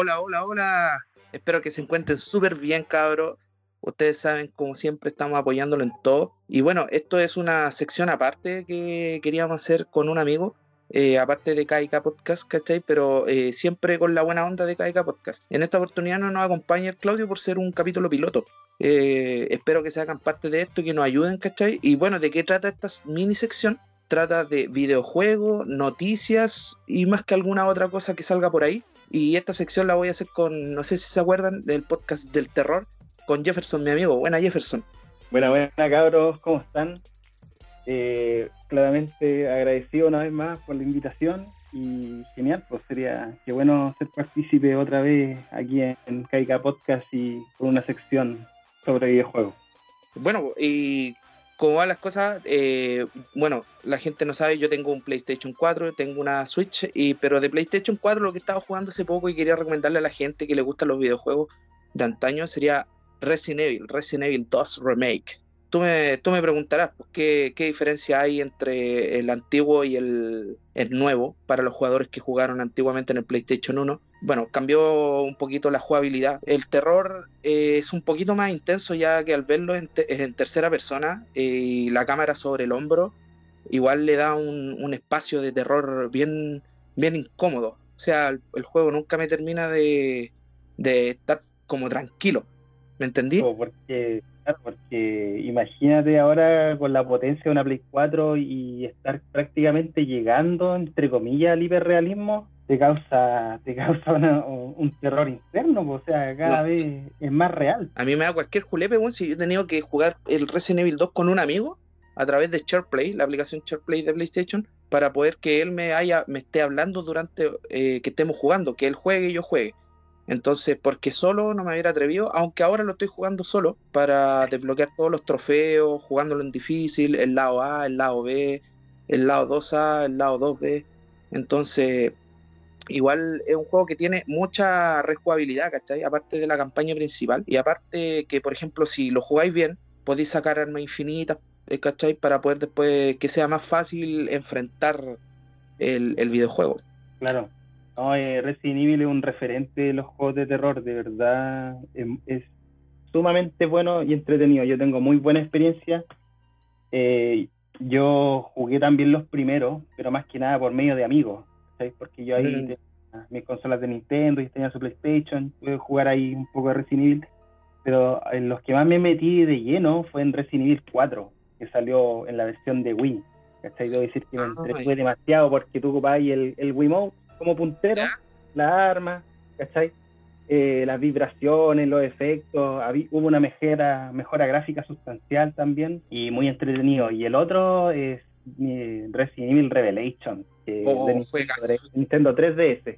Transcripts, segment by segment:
Hola, hola, hola. Espero que se encuentren súper bien, cabros. Ustedes saben, como siempre, estamos apoyándolo en todo. Y bueno, esto es una sección aparte que queríamos hacer con un amigo, eh, aparte de KIK Podcast, ¿cachai? Pero eh, siempre con la buena onda de KIK Podcast. En esta oportunidad no nos acompaña el Claudio por ser un capítulo piloto. Eh, espero que se hagan parte de esto, que nos ayuden, ¿cachai? Y bueno, ¿de qué trata esta mini sección? Trata de videojuegos, noticias y más que alguna otra cosa que salga por ahí. Y esta sección la voy a hacer con, no sé si se acuerdan del podcast del terror, con Jefferson, mi amigo. Buena Jefferson. Buena, buena cabros, ¿cómo están? Eh, claramente agradecido una vez más por la invitación y genial, pues sería que bueno ser partícipe otra vez aquí en Caica Podcast y con una sección sobre videojuegos. Bueno, y como van las cosas, eh, bueno, la gente no sabe, yo tengo un PlayStation 4, tengo una Switch, y, pero de PlayStation 4 lo que estaba jugando hace poco y quería recomendarle a la gente que le gustan los videojuegos de antaño sería Resident Evil, Resident Evil 2 Remake. Tú me, tú me preguntarás pues, ¿qué, qué, diferencia hay entre el antiguo y el, el, nuevo para los jugadores que jugaron antiguamente en el PlayStation 1. Bueno, cambió un poquito la jugabilidad. El terror eh, es un poquito más intenso ya que al verlo en, te, en tercera persona eh, y la cámara sobre el hombro, igual le da un, espacio de terror bien, bien incómodo. O sea, el, juego nunca me termina de, de estar como tranquilo. ¿Me entendí? Porque, claro, porque imagínate ahora con la potencia de una Play 4 y estar prácticamente llegando, entre comillas, al hiperrealismo, te causa, te causa una, un terror interno, o sea, cada no. vez es más real. A mí me da cualquier julepe, bueno, si yo he tenido que jugar el Resident Evil 2 con un amigo a través de SharePlay, la aplicación SharePlay de PlayStation, para poder que él me haya, me esté hablando durante eh, que estemos jugando, que él juegue y yo juegue. Entonces, porque solo no me hubiera atrevido, aunque ahora lo estoy jugando solo para desbloquear todos los trofeos, jugándolo en difícil, el lado A, el lado B, el lado 2A, el lado 2B. Entonces, igual es un juego que tiene mucha rejugabilidad, ¿cachai? Aparte de la campaña principal. Y aparte que, por ejemplo, si lo jugáis bien, podéis sacar armas infinitas, ¿cachai? Para poder después que sea más fácil enfrentar el, videojuego. Claro. Eh, Resident Evil es un referente de los juegos de terror, de verdad es, es, sumamente bueno y entretenido. Yo tengo muy buena experiencia. Eh, yo jugué también los primeros, pero más que nada por medio de amigos, ¿sabes? Porque yo ahí mm. tenía mis consolas de Nintendo y tenía su PlayStation, pude jugar ahí un poco de Resident Evil, pero en los que más me metí de lleno fue en Resident Evil 4, que salió en la versión de Wii. ¿Cachai? Debo decir que me entretuve demasiado porque tú ocupabas el, el Wiimote como puntero, la arma, ¿cachai? Eh, las vibraciones, los efectos, había, hubo una mejora, mejora gráfica sustancial también y muy entretenido. Y el otro es Resident Evil Revelation, que oh, de Nintendo, Nintendo 3DS.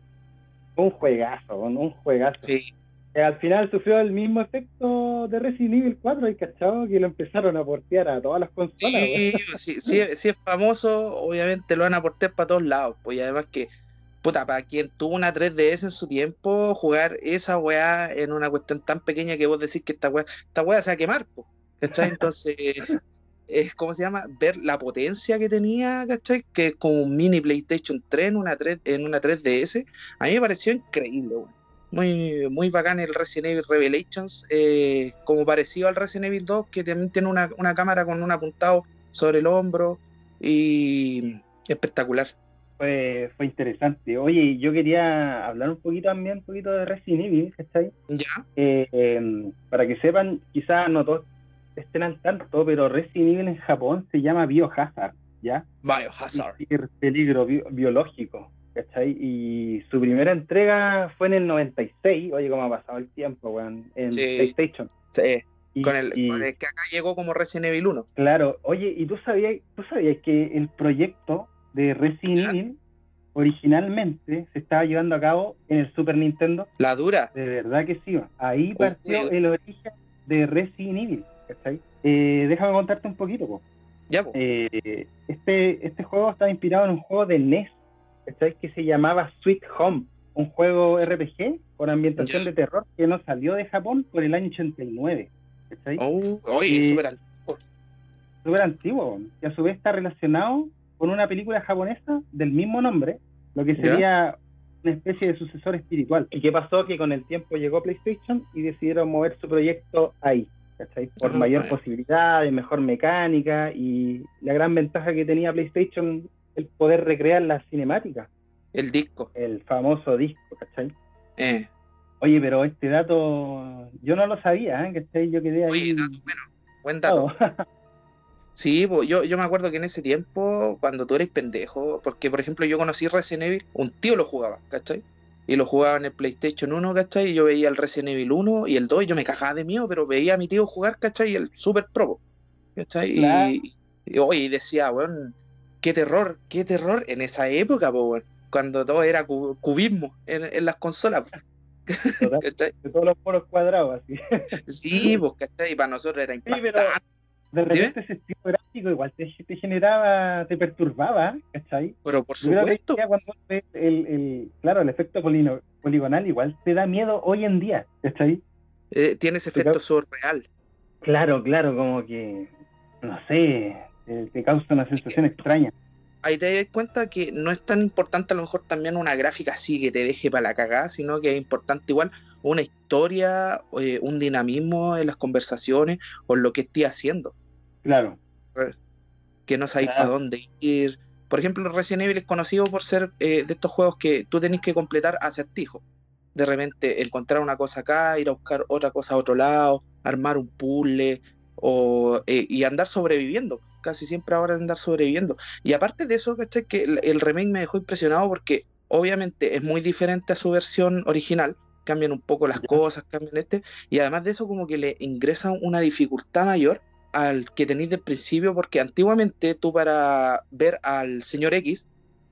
Un juegazo, un juegazo. Sí. Que al final sufrió el mismo efecto de Resident Evil 4, y cachado que lo empezaron a portear a todas las consolas. Sí, sí, sí, sí, es famoso, obviamente lo van a portear para todos lados, pues y además que puta, para quien tuvo una 3DS en su tiempo, jugar esa weá en una cuestión tan pequeña que vos decís que esta weá, esta weá se va a quemar, po, ¿cachai? Entonces, es como se llama, ver la potencia que tenía, ¿cachai? Que es como un mini PlayStation 3 en una, 3, en una 3DS, a mí me pareció increíble, weá. Muy, muy bacán el Resident Evil Revelations, eh, como parecido al Resident Evil 2, que también tiene una, una cámara con un apuntado sobre el hombro y espectacular fue, fue interesante. Oye, yo quería hablar un poquito también, un poquito de Resident Evil, ¿cachai? Ya. Eh, eh, para que sepan, quizás no todos estén al tanto, pero Resident Evil en Japón se llama Biohazard, ¿ya? Biohazard. El peligro bi biológico, ¿cachai? Y su primera entrega fue en el 96, oye, cómo ha pasado el tiempo, weón, en Sí. PlayStation. Sí. Y- Con el, y- con el que acá llegó como Resident Evil 1. Claro, oye, ¿y tú sabías, tú sabías que el proyecto de Resident. Evil originalmente se estaba llevando a cabo en el Super Nintendo? La dura. De verdad que sí. Ahí partió el origen de Resident Evil. ¿Cachai? Eh, déjame contarte un poquito. po. Ya, po. Eh, este, este juego estaba inspirado en un juego de NES ¿cachai? que se llamaba Sweet Home, un juego RPG con ambientación de terror que no salió de Japón por el año 89. ¿cachai? Oh, oye, Eh, súper antiguo. súper antiguo, y a su vez está relacionado con una película japonesa del mismo nombre, lo que sería una especie de sucesor espiritual. ¿Y qué pasó? Que con el tiempo llegó PlayStation y decidieron mover su proyecto ahí, ¿cachai? Por Ah, mayor bueno. posibilidad, de mejor mecánica y la gran ventaja que tenía PlayStation, el poder recrear las cinemáticas, El disco. el famoso disco, ¿cachai? Eh. Oye, pero este dato yo no lo sabía, ¿eh? ¿cachai? Yo quedé ahí... Oye, dato bueno. Buen dato. Sí, yo, yo me acuerdo que en ese tiempo, cuando tú eres pendejo, porque por ejemplo yo conocí Resident Evil, un tío lo jugaba, ¿cachai? Y lo jugaba en el PlayStation 1, ¿cachai? Y yo veía el Resident Evil 1 y el 2 y yo me cagaba de miedo, pero veía a mi tío jugar, ¿cachai? Y el Super Pro, ¿cachai? Y- Claro. Y, decía, weón, qué terror, qué terror en esa época, po, weón, cuando todo era cu- cubismo en, en las consolas, de todos los poros cuadrados, así. Sí, pues, ¿cachai? Y para nosotros era pero- impactante. De repente ese estilo gráfico igual te, te generaba, te perturbaba, ¿cachai? Pero por supuesto, cuando ves el, el, claro, el efecto polino- poligonal igual te da miedo hoy en día, ¿cachai? eh, tiene ese Pero- efecto surreal. Claro, claro, como que, no sé, te causa una sensación extraña. Ahí te das cuenta que no es tan importante a lo mejor también una gráfica así que te deje para la cagada, sino que es importante igual una historia, eh, un dinamismo en las conversaciones o en lo que estés haciendo, Claro, que no sabéis Claro. para dónde ir. Por ejemplo, Resident Evil es conocido por ser eh, de estos juegos que tú tenés que completar acertijos. De repente encontrar una cosa acá, ir a buscar otra cosa a otro lado, armar un puzzle o, eh, y andar sobreviviendo. Casi siempre ahora andar sobreviviendo. Y aparte de eso, ¿cachai? Que el, el remake me dejó impresionado porque obviamente es muy diferente a su versión original. Cambian un poco las cosas, cambian este. Y además de eso, como que le ingresan una dificultad mayor al que tenéis del principio, porque antiguamente tú para ver al señor X,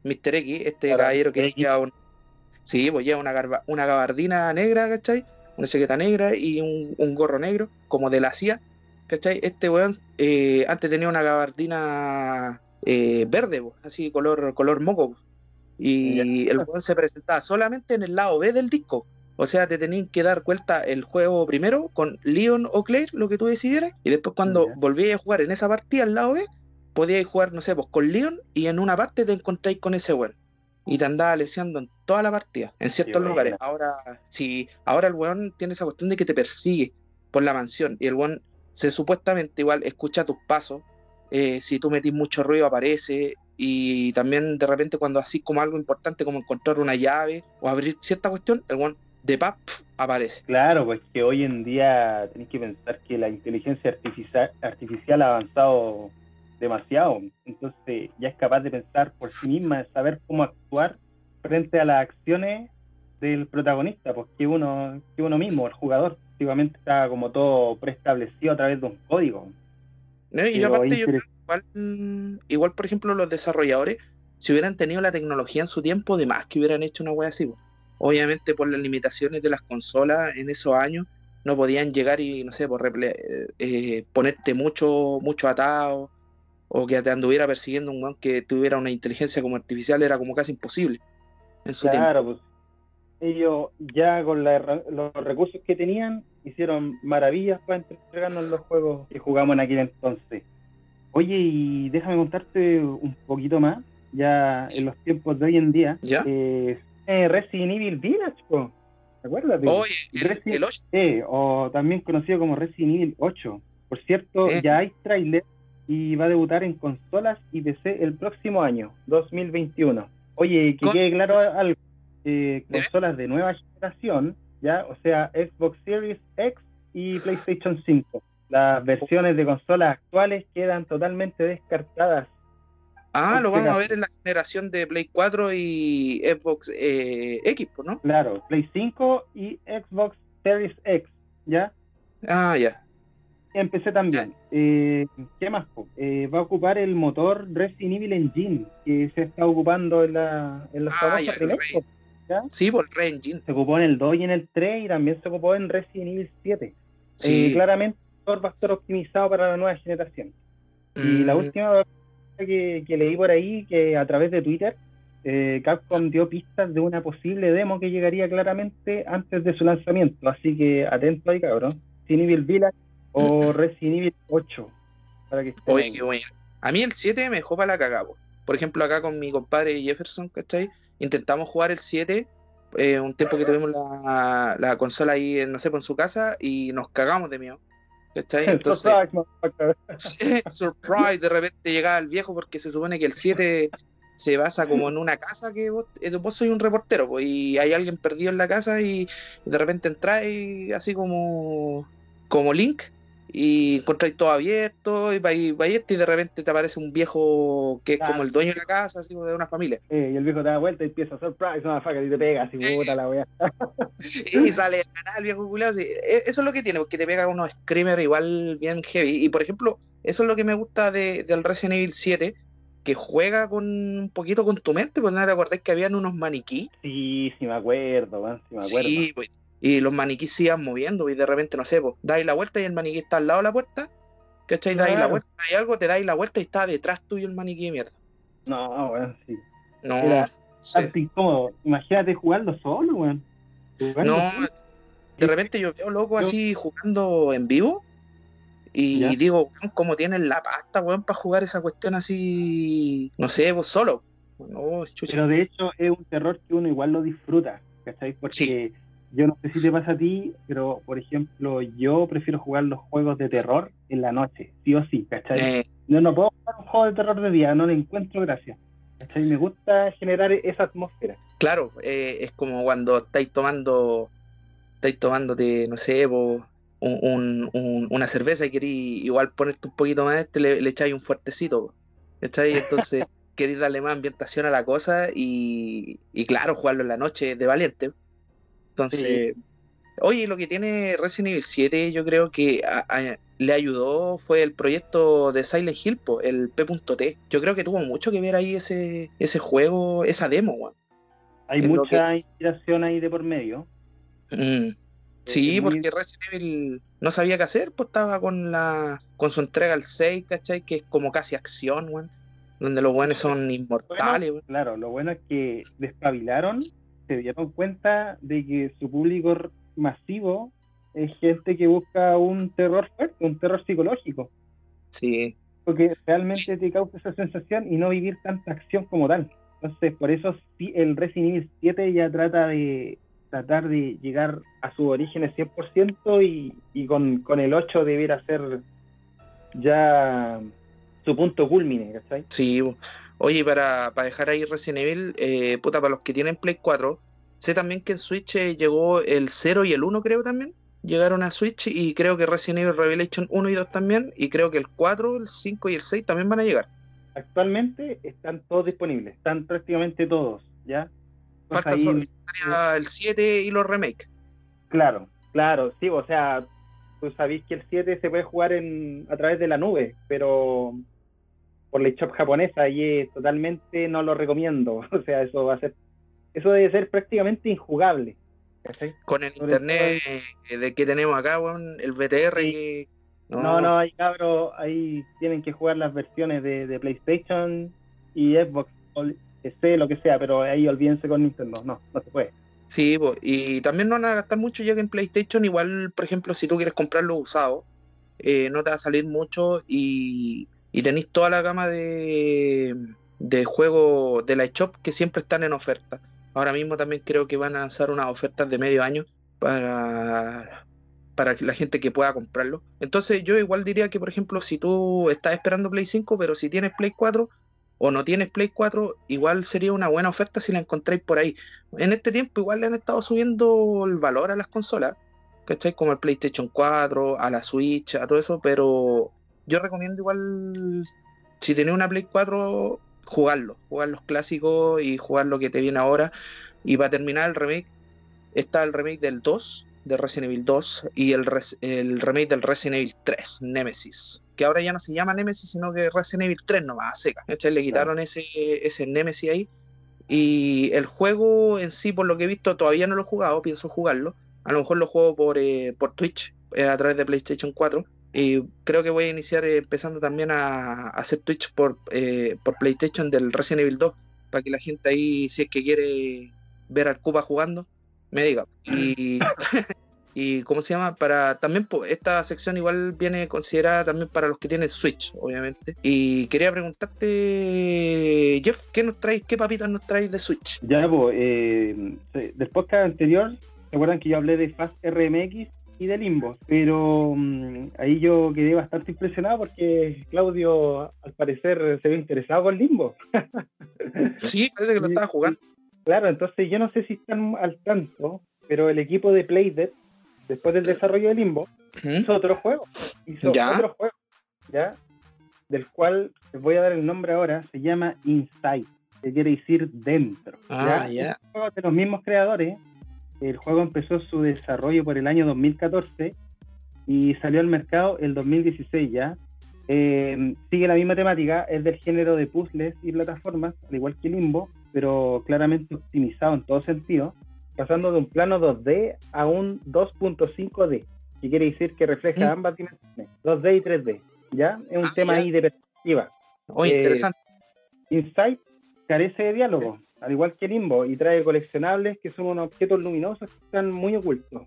Mr. X, este Para caballero que X. lleva un, sí, pues lleva una, garba- una gabardina negra, ¿cachai? Una chaqueta negra y un, un gorro negro, como de la CIA, ¿cachai? Este weón eh, antes tenía una gabardina eh, verde, po, así color, color moco. Y el weón se presentaba solamente en el lado B del disco. O sea, te tenían que dar cuenta el juego primero con Leon o Claire, lo que tú decidieras, y después cuando Ya. volvías a jugar en esa partida al lado B, podías jugar, no sé, pues con Leon y en una parte te encontráis con ese weón. Y te andaba leseando en toda la partida, en ciertos lugares. Ahora, sí, ahora el weón tiene esa cuestión de que te persigue por la mansión. Y el weón se supuestamente igual escucha tus pasos. eh, si tú metís mucho ruido aparece. Y también de repente cuando así como algo importante como encontrar una llave o abrir cierta cuestión, el weón de pap aparece. claro, pues que hoy en día tenéis que pensar que la inteligencia artificial, artificial ha avanzado demasiado, entonces ya es capaz de pensar por sí misma, de saber cómo actuar frente a las acciones del protagonista, pues que uno, que uno mismo, el jugador, antiguamente estaba como todo preestablecido a través de un código. ¿no? Y Pero aparte yo creo igual, igual, por ejemplo, los desarrolladores, si hubieran tenido la tecnología en su tiempo, de más que hubieran hecho una wea así. Obviamente por las limitaciones de las consolas en esos años, no podían llegar y, no sé, por eh, eh, ponerte mucho, mucho atado, o que te anduviera persiguiendo un weón que tuviera una inteligencia como artificial, era como casi imposible en su tiempo. Claro, pues ellos ya con la los recursos que tenían hicieron maravillas para entregarnos los juegos que jugamos en aquel entonces. Oye, y déjame contarte un poquito más, ya en los tiempos de hoy en día, ¿Ya? eh, eh, Resident Evil Village, po. Acuérdate. Oye, el, Resident- el 8, Eh, o también conocido como Resident Evil 8. Por cierto, Eh. ya hay trailer y va a debutar en consolas y PC el próximo año, 2021. Oye, que Con- quede claro algo. Eh, consolas de nueva generación, ya, o sea, Xbox Series X y PlayStation 5. Las versiones de consolas actuales quedan totalmente descartadas. ah, lo vamos a ver en la generación de Play 4 y Xbox eh, X, pues, ¿no? Claro, Play 5 y Xbox Series X, ¿ya? Ah, ya. Empecé también. Eh, ¿Qué más? Eh, va a ocupar el motor Resident Evil Engine que se está ocupando en, la, en los Ah, ya, el Rey. Sí, por el Re-Engine. Se ocupó en el 2 y en el 3 y también se ocupó en Resident Evil 7. Sí. Eh, claramente va a estar optimizado para la nueva generación. Y la Mm, última que, que leí por ahí, que a través de Twitter, eh, Capcom dio pistas de una posible demo que llegaría claramente antes de su lanzamiento. Así que atento ahí, cabrón. Resident Evil Village o Resident Evil 8. Para que estén Oye, qué bueno. A mí el 7 me dejó para la cagada. po. Por ejemplo, acá con mi compadre Jefferson, ¿cachai? Intentamos jugar el 7 eh, un tiempo que tuvimos la, la consola ahí, no sé, pues, en su casa y nos cagamos de miedo. ¿Cachai? Entonces, surprise, de repente llegaba el viejo porque se supone que el 7 se basa como en una casa que vos, eh, vos sois un reportero pues, y hay alguien perdido en la casa y de repente entráis así como como Link y encontráis todo abierto y vais, y de repente te aparece un viejo que es como el dueño de la casa, así de una familia. y el viejo te da vuelta y empieza a surprise, faca y te pega así, puta la wea. y sale el viejo culiado. E, eso es lo que tiene, porque te pega unos screamers igual bien heavy. Y por ejemplo, eso es lo que me gusta de, del Resident Evil 7, que juega con un poquito con tu mente, pues nada, te acordás que habían unos maniquí. Sí, sí me acuerdo, man, sí me acuerdo. Sí, pues, y los maniquís se iban moviendo y de repente, no sé, pues, dais la vuelta y el maniquí está al lado de la puerta, ¿cachai? Dais la vuelta, hay algo, te dais la vuelta y está detrás tuyo el maniquí mierda. No, weón, sí. No, sí. incómodo. Imagínate jugarlo solo, weón. no, de repente yo veo loco así jugando en vivo y digo, weón, ¿cómo tienen la pasta, weón, para jugar esa cuestión así, no sé, vos solo? No, Pero de hecho es un terror que uno igual lo disfruta, ¿cachai? Porque yo no sé si te pasa a ti, pero por ejemplo, yo prefiero jugar los juegos de terror en la noche, sí o sí, ¿cachai? Eh. Yo no puedo jugar un juego de terror de día, no le encuentro gracia. ¿cachai? Me gusta generar esa atmósfera. Claro, eh, es como cuando estáis tomando, estáis tomándote, no sé, una cerveza y queréis igual ponerte un poquito más, este, le, le echáis un fuertecito, ¿cachai? Entonces queréis darle más ambientación a la cosa y, y claro, jugarlo en la noche de valiente. Entonces, oye, lo que tiene Resident Evil 7, yo creo que le ayudó fue el proyecto de Silent Hill, el P.T. Yo creo que tuvo mucho que ver ahí ese, ese juego, esa demo, Hay mucha inspiración ahí de por medio. Mm. Sí, porque Resident Evil no sabía qué hacer, pues estaba con la con su entrega al 6, ¿cachai? Que es como casi acción, weón. Donde los buenos son inmortales, Claro, lo bueno es que despabilaron se dieron cuenta de que su público masivo es gente que busca un terror fuerte, un terror psicológico. Sí. Porque realmente te causa esa sensación y no vivir tanta acción como tal. Entonces, por eso el Resident Evil 7 ya trata de tratar de llegar a sus orígenes 100% y, y con, con el 8 debiera ser ya su punto culmine, ¿cachai? Sí, Oye, para, para dejar ahí Resident Evil, eh, puta, para los que tienen Play 4, sé también que en Switch eh, llegó el 0 y el 1, creo también. Llegaron a Switch y creo que Resident Evil Revelation 1 y 2 también. Y creo que el 4, el 5 y el 6 también van a llegar. Actualmente están todos disponibles, están prácticamente todos, ¿ya? Falta solo el 7 y los remakes. Claro, claro, sí, o sea, tú sabéis que el 7 se puede jugar en, a través de la nube, pero por la shop japonesa y totalmente no lo recomiendo. O sea, eso va a ser, eso debe ser prácticamente injugable. Con el internet de que tenemos acá, el VTR No, no, hay cabros, ahí tienen que jugar las versiones de, PlayStation y Xbox, PC, lo que sea, pero ahí olvídense con Nintendo, no, no se puede. Sí, y también no van a gastar mucho ya que en PlayStation, igual, por ejemplo, si tú quieres comprarlo usado, eh, no te va a salir mucho y y tenéis toda la gama de, de juegos de la eShop que siempre están en oferta. Ahora mismo también creo que van a lanzar unas ofertas de medio año para, para la gente que pueda comprarlo. Entonces yo igual diría que, por ejemplo, si tú estás esperando Play 5, pero si tienes Play 4 o no tienes Play 4, igual sería una buena oferta si la encontráis por ahí. En este tiempo igual le han estado subiendo el valor a las consolas, ¿cachai? Como el PlayStation 4, a la Switch, a todo eso, pero yo recomiendo igual, si tenés una Play 4, jugarlo, jugar los clásicos y jugar lo que te viene ahora. Y para terminar el remake, está el remake del 2, de Resident Evil 2, y el, el remake del Resident Evil 3, Nemesis. Que ahora ya no se llama Nemesis, sino que Resident Evil 3 nomás, seca. Le quitaron ese, ese Nemesis ahí. Y el juego en sí, por lo que he visto, todavía no lo he jugado, pienso jugarlo. A lo mejor lo juego por, eh, por Twitch, eh, a través de PlayStation 4 y creo que voy a iniciar eh, empezando también a, hacer Twitch por, eh, por PlayStation del Resident Evil 2, para que la gente ahí, si es que quiere ver al Cuba jugando, me diga. Y, y ¿cómo se llama? Para también esta sección igual viene considerada también para los que tienen Switch, obviamente. Y quería preguntarte, Jeff, ¿qué nos traes, qué papitas nos traes de Switch? Ya, pues, eh, del podcast anterior, ¿se acuerdan que yo hablé de Fast RMX y de Limbo? Pero mm, ahí yo quedé bastante impresionado porque Claudio, al parecer, se ve interesado por Limbo. sí, parece que lo estaba jugando. Claro, entonces yo no sé si están al tanto, pero el equipo de Playdead después del desarrollo de Limbo, hizo otro juego. Hizo otro juego, ¿ya? Del cual les voy a dar el nombre ahora, se llama Inside, que quiere decir dentro. Ah, ya. Un juego de los mismos creadores. El juego empezó su desarrollo por el año 2014 y salió al mercado el 2016 ya. Eh, sigue la misma temática, es del género de puzzles y plataformas, al igual que Limbo, pero claramente optimizado en todo sentido pasando de un plano 2D a un 2.5D, que quiere decir que refleja ambas dimensiones, 2D y 3D. ¿Ya? Es un ah, tema ahí de perspectiva. Oh, interesante. Insight carece de diálogo, al igual que Limbo, y trae coleccionables que son unos objetos luminosos que están muy ocultos.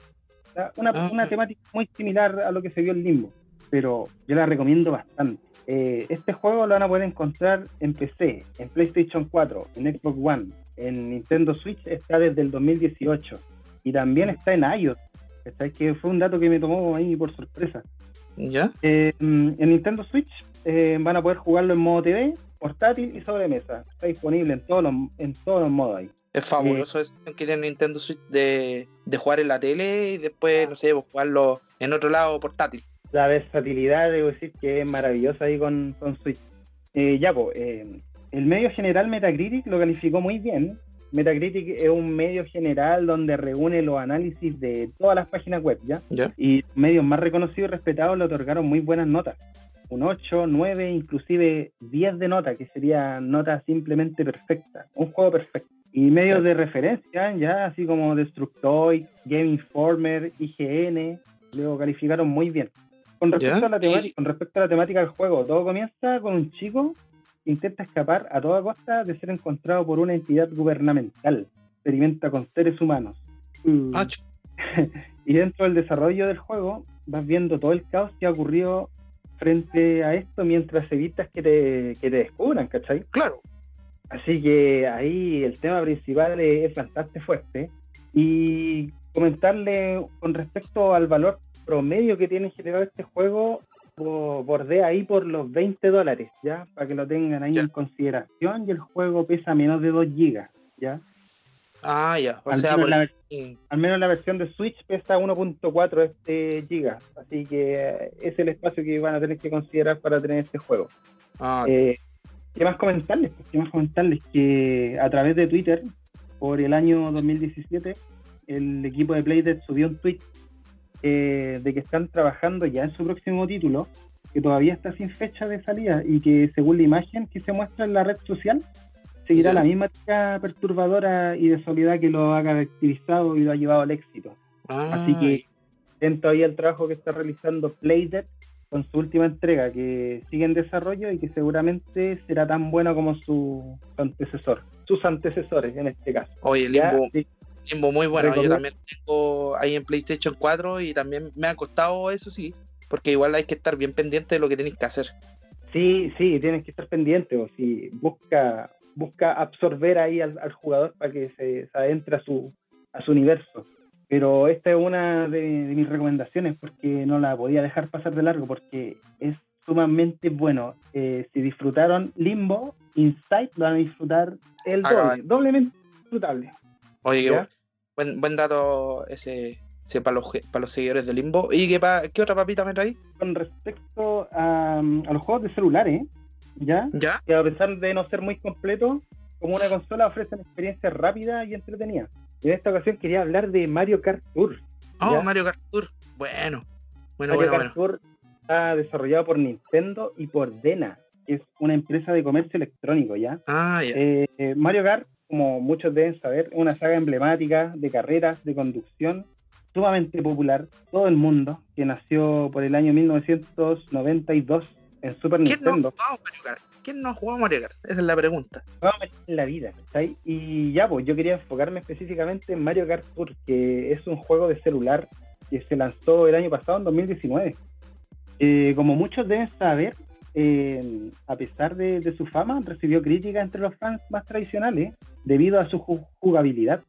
Una, ah. una temática muy similar a lo que se vio en Limbo, pero yo la recomiendo bastante. Eh, este juego lo van a poder encontrar en PC, en PlayStation 4, en Xbox One, en Nintendo Switch está desde el 2018 y también está en iOS. Que fue un dato que me tomó ahí por sorpresa. ¿Ya? Eh, en Nintendo Switch eh, van a poder jugarlo en modo TV, portátil y sobremesa. Está disponible en todos los, en todos los modos ahí. Es fabuloso eso que tiene Nintendo Switch de, jugar en la tele y después, no sé, jugarlo en otro lado portátil. La versatilidad, debo decir que es maravillosa ahí con, con Switch. Eh, ya, pues, el medio general Metacritic lo calificó muy bien. Metacritic es un medio general donde reúne los análisis de todas las páginas web, ¿ya? Y medios más reconocidos y respetados le otorgaron muy buenas notas. Un 8, 9, inclusive 10 de nota, que sería nota simplemente perfecta. Un juego perfecto. Y medios de referencia, ya así como Destructoid, Game Informer, IGN, lo calificaron muy bien. Con respecto, a la temática, con respecto a la temática del juego, todo comienza con un chico intenta escapar a toda costa de ser encontrado por una entidad gubernamental. Experimenta con seres humanos. Ah, y dentro del desarrollo del juego vas viendo todo el caos que ha ocurrido frente a esto mientras evitas que te, que te descubran, ¿cachai? Claro. Así que ahí el tema principal es bastante fuerte. Y comentarle con respecto al valor promedio que tiene en general este juego, bordea ahí por los 20 dólares, ¿ya? Para que lo tengan ahí en consideración y el juego pesa menos de 2 gigas, ¿ya? Ah, ya. O al, sea, menos la, al menos la versión de Switch pesa 1.4 este así que eh, es el espacio que van a tener que considerar para tener este juego. Ah, eh, ¿Qué más comentarles? ¿Qué más comentarles? Que a través de Twitter, por el año 2017, el equipo de Playdead subió un tweet eh, de que están trabajando ya en su próximo título, que todavía está sin fecha de salida y que según la imagen que se muestra en la red social, seguirá la misma perturbadora y de soledad que lo ha caracterizado y lo ha llevado al éxito. Así que dentro ahí el trabajo que está realizando Playdead con su última entrega, que sigue en desarrollo y que seguramente será tan bueno como su antecesor, sus antecesores en este caso. Oye, Limbo muy bueno. Yo también tengo ahí en PlayStation 4 y también me ha costado eso sí, porque igual hay que estar bien pendiente de lo que tenéis que hacer. Sí, sí, tienes que estar pendiente. O si busca, busca absorber ahí al, jugador para que se, adentre a su, a su universo. Pero esta es una de, mis recomendaciones porque no la podía dejar pasar de largo porque es sumamente bueno. Eh, si disfrutaron Limbo, Inside lo van a disfrutar el ah, doble, doblemente disfrutable. Oye, buen, buen dato ese, para, los, para los seguidores de Limbo. ¿Y qué, qué otra papita me traí? Con respecto a, los juegos de celulares, ¿ya? ¿ya? Que a pesar de no ser muy completos, como una consola ofrecen experiencia rápida y entretenida. Y en esta ocasión quería hablar de Mario Kart Tour. Oh, Mario Kart Tour. Bueno. Bueno, Mario bueno, Kart Tour está desarrollado por Nintendo y por Dena, que es una empresa de comercio electrónico, ¿ya? Ah, ya. Eh, Mario Kart como muchos deben saber, una saga emblemática de carreras, de conducción, sumamente popular, todo el mundo, que nació por el año 1992 en Super Nintendo. ¿Quién no ha jugado Mario Kart? Esa es la pregunta. En la vida, Y ya, pues yo quería enfocarme específicamente en Mario Kart Tour, que es un juego de celular que se lanzó el año pasado, en 2019. Eh, como muchos deben saber, eh, a pesar de, su fama, recibió críticas entre los fans más tradicionales debido a su jugabilidad.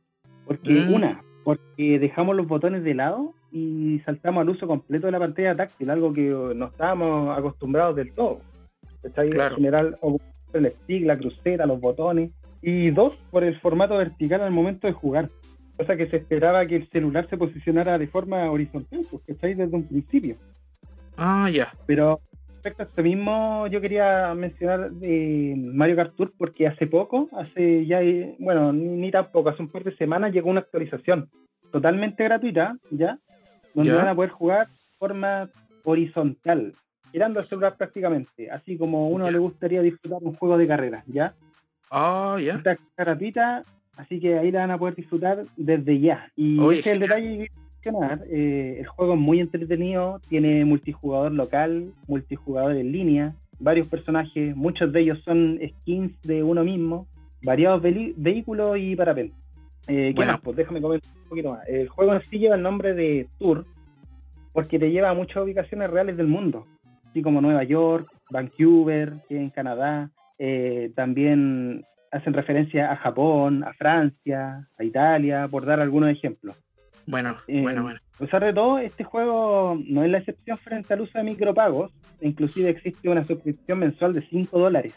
Porque, mm. una, porque dejamos los botones de lado y saltamos al uso completo de la pantalla táctil, algo que no estábamos acostumbrados del todo. Está En general, el stick, la cruceta, los botones. Y dos, por el formato vertical al momento de jugar. Cosa que se esperaba que el celular se posicionara de forma horizontal, porque está ahí desde un principio. Ah, ya. Pero respecto a esto mismo, yo quería mencionar de Mario Kart Tour porque hace poco, hace ya, bueno, ni, tampoco, hace un par de semanas llegó una actualización totalmente gratuita, ¿ya? Donde van a poder jugar de forma horizontal, girando el celular prácticamente, así como uno le gustaría disfrutar un juego de carrera, ¿ya? Ah, ya. Está gratuita, así que ahí la van a poder disfrutar desde ya. Y ese es el detalle eh, el juego es muy entretenido, tiene multijugador local, multijugador en línea, varios personajes, muchos de ellos son skins de uno mismo, variados vehículos y parapente. Eh, ¿Qué más? Pues déjame comentar poquito más. El juego en sí lleva el nombre de Tour porque te lleva a muchas ubicaciones reales del mundo, así como Nueva York, Vancouver, en Canadá. Eh, también hacen referencia a Japón, a Francia, a Italia, por dar algunos ejemplos. Bueno, bueno, eh, bueno. A pesar de todo, este juego no es la excepción frente al uso de micropagos. Inclusive existe una suscripción mensual de 5 dólares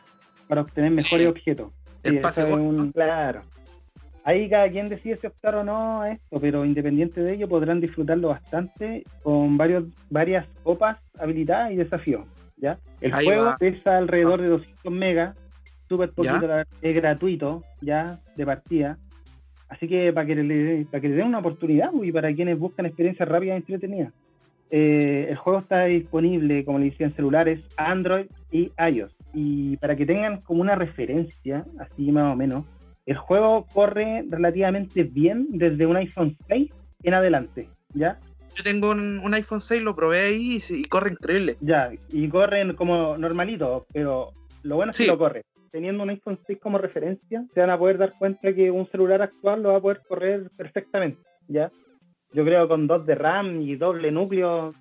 para obtener mejores objetos. El pase Claro. Ahí cada quien decide si optar o no a esto, pero independiente de ello podrán disfrutarlo bastante con varios, varias copas habilitadas y desafíos. ¿ya? El juego pesa alrededor de 200 megas, súper poquito, es gratuito ya de partida Así que para que le, para que le den una oportunidad y para quienes buscan experiencias rápidas y entretenidas. Eh, el juego está disponible, como le decía, en celulares, Android y iOS. Y para que tengan como una referencia, así más o menos, el juego corre relativamente bien desde un iPhone 6 en adelante, ¿ya? Yo tengo un, iPhone 6, lo probé ahí y, corre increíble. Ya, y corren como normalito, pero lo bueno es que lo corre teniendo un iPhone 6 como referencia, se van a poder dar cuenta que un celular actual lo va a poder correr perfectamente, ¿ya? Yo creo que con dos de RAM y doble núcleo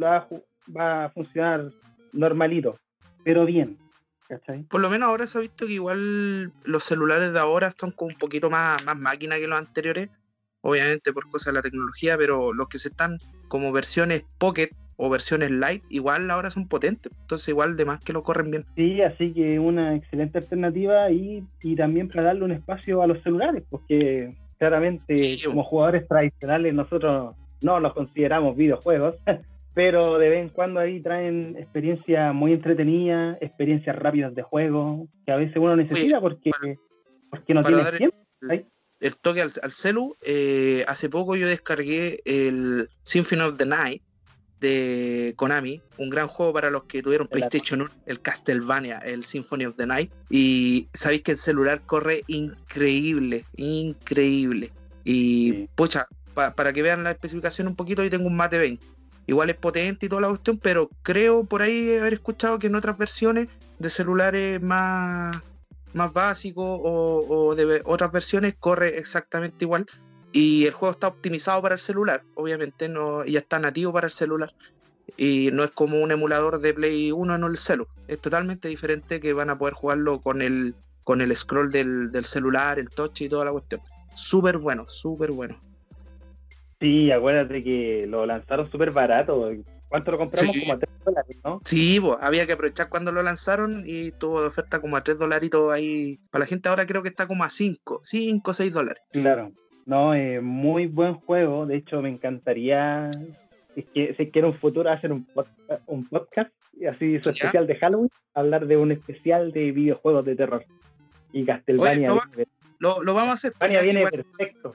va, a, funcionar normalito, pero bien, Por lo menos ahora se ha visto que igual los celulares de ahora están con un poquito más, más máquina que los anteriores, obviamente por cosas de la tecnología, pero los que se están como versiones Pocket o versiones light, igual ahora son potentes, entonces igual de más que lo corren bien. Sí, así que una excelente alternativa y, y también para darle un espacio a los celulares, porque claramente como jugadores tradicionales nosotros no los consideramos videojuegos, pero de vez en cuando ahí traen experiencias muy entretenidas, experiencias rápidas de juego, que a veces uno necesita porque, porque no tiene tiempo. El, toque al, celu, eh, hace poco yo descargué el Symphony of the Night, de Konami, un gran juego para los que tuvieron PlayStation 1, el Castlevania, el Symphony of the Night. Y sabéis que el celular corre increíble, increíble. Y pucha, para que vean la especificación un poquito, yo tengo un Mate 20. Igual es potente y toda la cuestión, pero creo por ahí haber escuchado que en otras versiones de celulares más, más básicos o, de otras versiones corre exactamente igual y el juego está optimizado para el celular, obviamente, no, ya está nativo para el celular. Y no es como un emulador de Play 1 en el celu. Es totalmente diferente que van a poder jugarlo con el, con el scroll del, celular, el touch y toda la cuestión. Súper bueno, súper bueno. Sí, acuérdate que lo lanzaron súper barato. ¿Cuánto lo compramos? Como a 3 dólares, ¿no? Sí, había que aprovechar cuando lo lanzaron y tuvo de oferta como a 3 dolaritos ahí. Para la gente ahora creo que está como a 5, 5 o 6 dólares. Claro. No, eh, muy buen juego. De hecho, me encantaría, si es que, si quiero un futuro, hacer un, podcast, un podcast así su especial de Halloween, hablar de un especial de videojuegos de terror. Y Castlevania. lo, lo, vamos a hacer. Castlevania viene perfecto.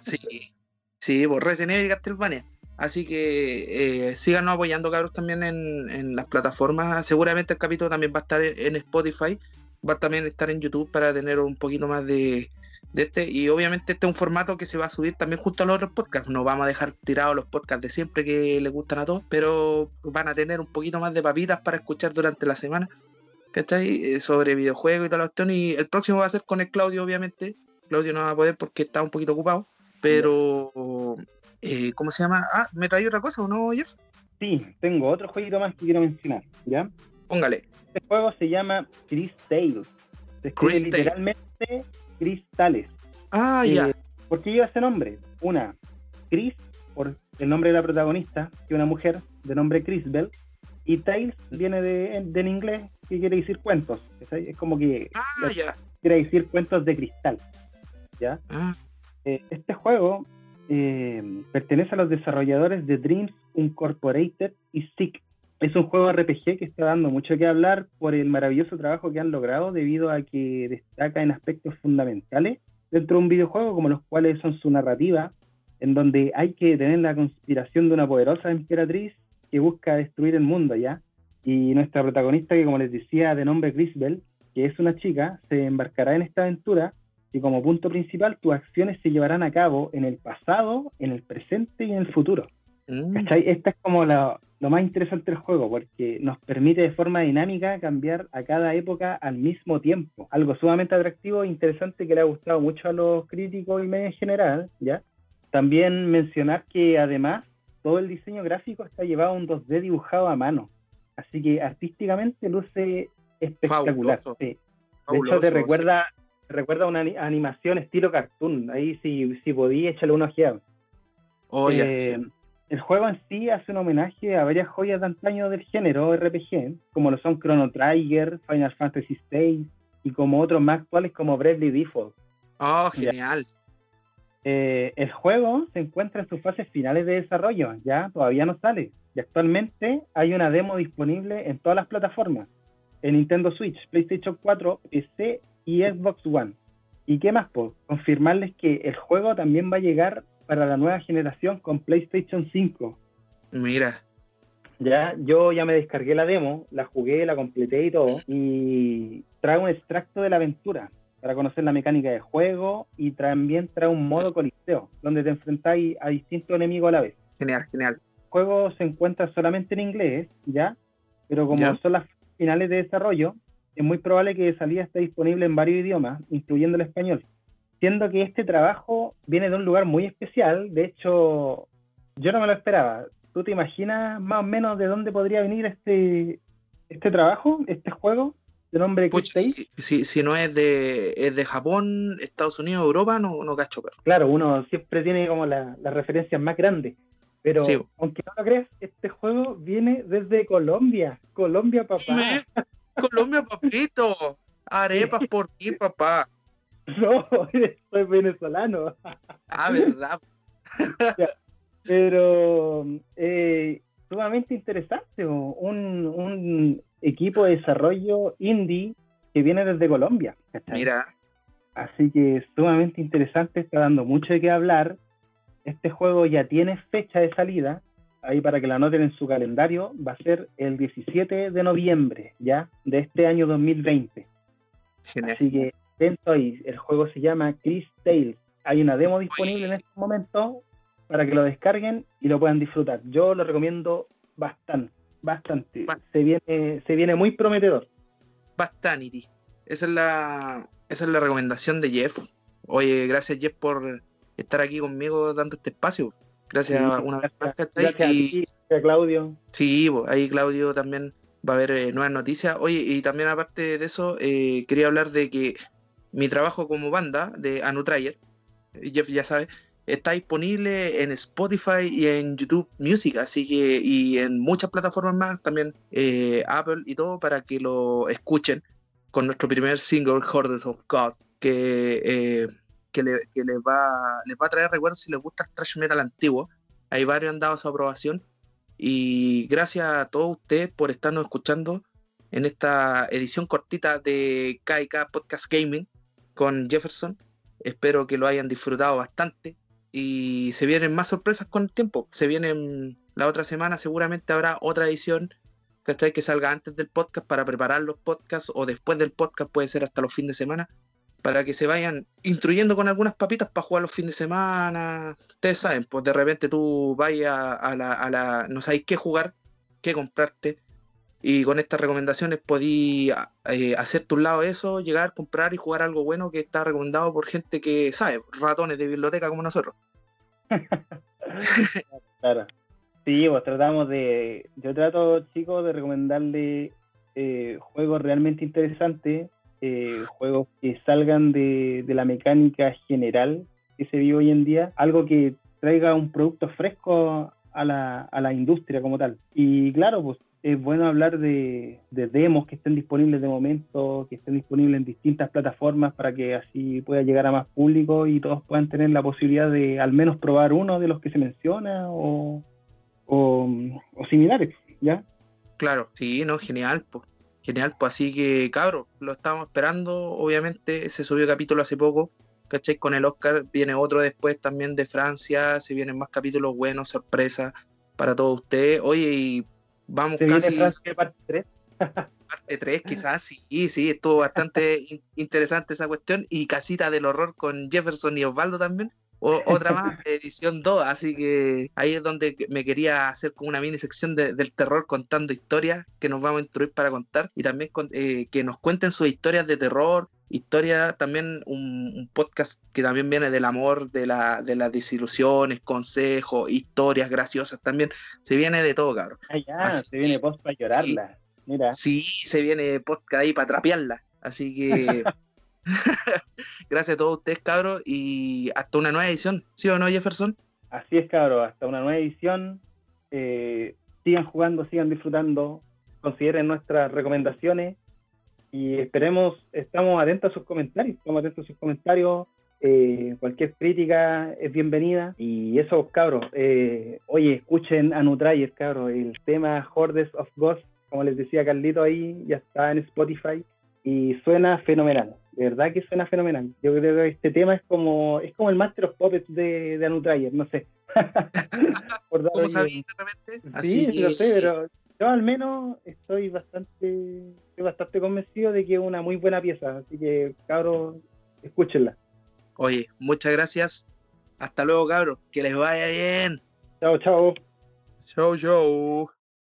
Sí, sí, por pues, Resident Evil y Castlevania. Así que eh, síganos apoyando, cabros, también en, las plataformas. Seguramente el capítulo también va a estar en Spotify, va a también estar en YouTube para tener un poquito más de, de este, y obviamente este es un formato que se va a subir también junto a los otros podcasts. No vamos a dejar tirados los podcasts de siempre que les gustan a todos, pero van a tener un poquito más de papitas para escuchar durante la semana. ¿Cachai? Eh, sobre videojuegos y cuestión. Y el próximo va a ser con el Claudio, obviamente. Claudio no va a poder porque está un poquito ocupado. Pero Eh, ¿Cómo se llama? Ah, ¿me traí otra cosa o no, Jeff? Sí, tengo otro jueguito más que quiero mencionar, ¿ya? Póngale. Este juego se llama Chris Tales. Se escribe literalmente Cristales. Ah, ya. Eh, ¿Por qué lleva ese nombre? Una, Chris, por el nombre de la protagonista, que es una mujer de nombre Bell. y Tales viene de, del inglés, que quiere decir cuentos. Es, como que ah, ya. quiere decir cuentos de cristal. ¿ya? Ah. Eh, este juego eh, pertenece a los desarrolladores de Dreams Incorporated y Sick. Es un juego RPG que está dando mucho que hablar por el maravilloso trabajo que han logrado debido a que destaca en aspectos fundamentales dentro de un videojuego como los cuales son su narrativa, en donde hay que tener la conspiración de una poderosa emperatriz que busca destruir el mundo ya. Y nuestra protagonista, que como les decía, de nombre Grisbel, que es una chica, se embarcará en esta aventura y como punto principal tus acciones se llevarán a cabo en el pasado, en el presente y en el futuro. Mm. Esta es como lo, más interesante del juego, porque nos permite de forma dinámica cambiar a cada época al mismo tiempo. Algo sumamente atractivo e interesante que le ha gustado mucho a los críticos y medio en general, ¿ya? También mencionar que además todo el diseño gráfico está llevado a un 2D dibujado a mano. Así que artísticamente luce espectacular. De hecho, te recuerda, recuerda una animación estilo cartoon. Ahí si, si podía, échale una ojeada. Oh, eh, el juego en sí hace un homenaje a varias joyas de antaño del género RPG, como lo son Chrono Trigger, Final Fantasy VI y como otros más actuales como Bravely Default. Oh, genial. Eh, el juego se encuentra en sus fases finales de desarrollo, ya todavía no sale. Y actualmente hay una demo disponible en todas las plataformas, en Nintendo Switch, PlayStation 4, PC y Xbox One. ¿Y qué más? Pues confirmarles que el juego también va a llegar para la nueva generación con PlayStation 5. Mira. Ya, yo ya me descargué la demo, la jugué, la completé y todo, y trae un extracto de la aventura para conocer la mecánica de juego y también trae un modo coliseo, donde te enfrentáis a distintos enemigos a la vez. Genial, genial. El juego se encuentra solamente en inglés, ¿ya? Pero como son las finales de desarrollo, es muy probable que de salida esté disponible en varios idiomas, incluyendo el español. Siendo que este trabajo viene de un lugar muy especial, de hecho, yo no me lo esperaba. ¿Tú te imaginas más o menos de dónde podría venir este, este trabajo, este juego? de nombre si, si, no es de, es de Japón, Estados Unidos, Europa, no, no cacho, pero. Claro, uno siempre tiene como las referencias más grandes. Pero aunque no lo creas, este juego viene desde Colombia. Colombia, papá. Colombia, papito. Arepas por ti, papá. No, soy venezolano. Ah, verdad. Pero eh, sumamente interesante. Un, un equipo de desarrollo indie que viene desde Colombia. Mira. Así que sumamente interesante, está dando mucho de qué hablar. Este juego ya tiene fecha de salida, ahí para que la anoten en su calendario, va a ser el 17 de noviembre, ya, de este año 2020. Así que dentro ahí, el juego se llama Chris Tales. Hay una demo disponible en este momento para que lo descarguen y lo puedan disfrutar. Yo lo recomiendo bastante. Bastante. Se viene, se viene muy prometedor. Bastante. Esa es la, esa es la recomendación de Jeff. Oye, gracias Jeff por estar aquí conmigo dando este espacio. Gracias una vez más. Gracias, y, a Claudio. Sí, ahí Claudio también va a haber eh, nuevas noticias. Oye, y también aparte de eso, eh, quería hablar de que mi trabajo como banda de Anutrayer, Jeff ya sabe, está disponible en Spotify y en YouTube Music, así que y en muchas plataformas más, también eh, Apple y todo, para que lo escuchen con nuestro primer single, Hordes of God, que, eh, que, le, les, va, les va a traer recuerdos si les gusta el thrash metal antiguo. Hay varios han dado su aprobación. Y gracias a todos ustedes por estarnos escuchando en esta edición cortita de KK Podcast Gaming con Jefferson. Espero que lo hayan disfrutado bastante y se vienen más sorpresas con el tiempo. Se vienen la otra semana, seguramente habrá otra edición que salga antes del podcast para preparar los podcasts o después del podcast, puede ser hasta los fines de semana, para que se vayan instruyendo con algunas papitas para jugar los fines de semana. Ustedes saben, pues de repente tú vayas a la, a la no sabéis qué jugar, qué comprarte. Y con estas recomendaciones podí eh, hacer tu lado eso, llegar, comprar y jugar algo bueno que está recomendado por gente que sabe, ratones de biblioteca como nosotros. claro. Sí, pues tratamos de. Yo trato, chicos, de recomendarle eh, juegos realmente interesantes, eh, juegos que salgan de, la mecánica general que se vive hoy en día, algo que traiga un producto fresco a la, a la industria como tal. Y claro, pues es bueno hablar de, de, demos que estén disponibles de momento, que estén disponibles en distintas plataformas para que así pueda llegar a más público y todos puedan tener la posibilidad de al menos probar uno de los que se menciona o, o similares, ¿ya? Claro, sí, no, genial, pues. Genial, pues así que, cabro, lo estábamos esperando, obviamente, se subió capítulo hace poco, ¿cachai? Con el Oscar viene otro después también de Francia, se vienen más capítulos buenos, sorpresa para todos ustedes. Oye, y vamos ¿Se casi... Viene Francia parte 3? parte 3 quizás, sí, sí, estuvo bastante interesante esa cuestión, y Casita del Horror con Jefferson y Osvaldo también, o, otra más, edición 2, así que ahí es donde me quería hacer como una mini sección de, del terror contando historias que nos vamos a instruir para contar y también con, eh, que nos cuenten sus historias de terror, historia, también un, un, podcast que también viene del amor, de, la, de las desilusiones, consejos, historias graciosas, también se viene de todo, cabrón. Ah, ya, así se viene post para llorarla. Sí, Mira. Sí, se viene podcast ahí para trapearla, así que... Gracias a todos ustedes, cabros, y hasta una nueva edición, ¿sí o no, Jefferson? Así es, cabros, hasta una nueva edición. Eh, sigan jugando, sigan disfrutando, consideren nuestras recomendaciones y esperemos, estamos atentos a sus comentarios, estamos atentos a sus comentarios. Eh, cualquier crítica es bienvenida y eso, cabros, eh, oye, escuchen a Nutrayer, cabros, el tema Hordes of Ghosts, como les decía Carlito ahí, ya está en Spotify y suena fenomenal de verdad que suena fenomenal. Yo creo que este tema es como es como el Master of Puppets de, de Anutrayer, no sé. Por ¿Cómo sabes Sí, lo sé, pero yo al menos estoy bastante estoy bastante convencido de que es una muy buena pieza, así que cabros, escúchenla. Oye, muchas gracias. Hasta luego, cabros. Que les vaya bien. Chao, chao. Chao, chao.